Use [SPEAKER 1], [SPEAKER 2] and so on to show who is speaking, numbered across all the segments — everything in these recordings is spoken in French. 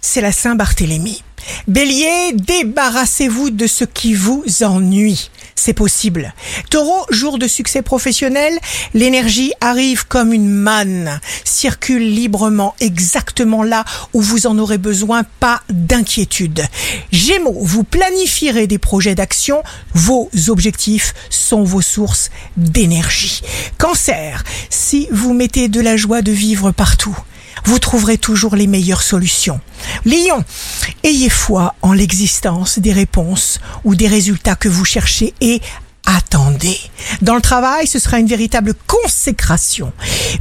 [SPEAKER 1] c'est la Saint-Barthélemy. Bélier, débarrassez-vous de ce qui vous ennuie. C'est possible. Taureau, jour de succès professionnel, l'énergie arrive comme une manne, circule librement exactement là où vous en aurez besoin, pas d'inquiétude. Gémeaux, vous planifierez des projets d'action, vos objectifs sont vos sources d'énergie. Cancer, si vous mettez de la joie de vivre partout, vous trouverez toujours les meilleures solutions. Lion, ayez foi en l'existence des réponses ou des résultats que vous cherchez et attendez. Dans le travail, ce sera une véritable consécration.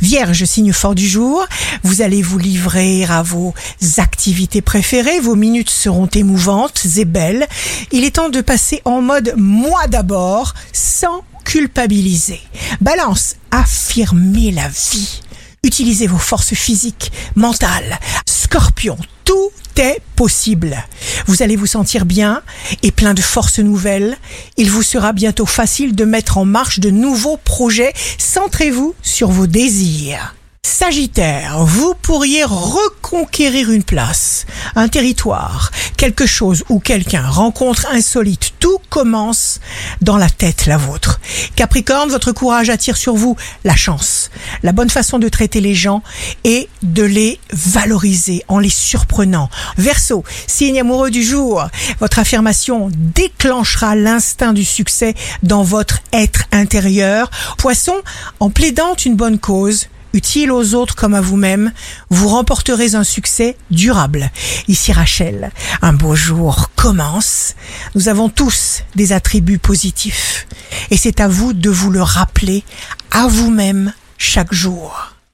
[SPEAKER 1] Vierge, signe fort du jour, vous allez vous livrer à vos activités préférées, vos minutes seront émouvantes et belles. Il est temps de passer en mode moi d'abord, sans culpabiliser. Balance, affirmez la vie. Utilisez vos forces physiques, mentales. Scorpion, tout est possible. Vous allez vous sentir bien et plein de forces nouvelles. Il vous sera bientôt facile de mettre en marche de nouveaux projets. Centrez-vous sur vos désirs. Sagittaire, vous pourriez reconquérir une place, un territoire, quelque chose ou quelqu'un, rencontre insolite. Tout commence dans la tête, la vôtre. Capricorne, votre courage attire sur vous la chance, la bonne façon de traiter les gens et de les valoriser en les surprenant. Verseau, signe amoureux du jour, votre affirmation déclenchera l'instinct du succès dans votre être intérieur. Poisson, en plaidant une bonne cause, utile aux autres comme à vous-même, vous remporterez un succès durable. Ici Rachel, un beau jour commence. Nous avons tous des attributs positifs et c'est à vous de vous le rappeler à vous-même chaque jour.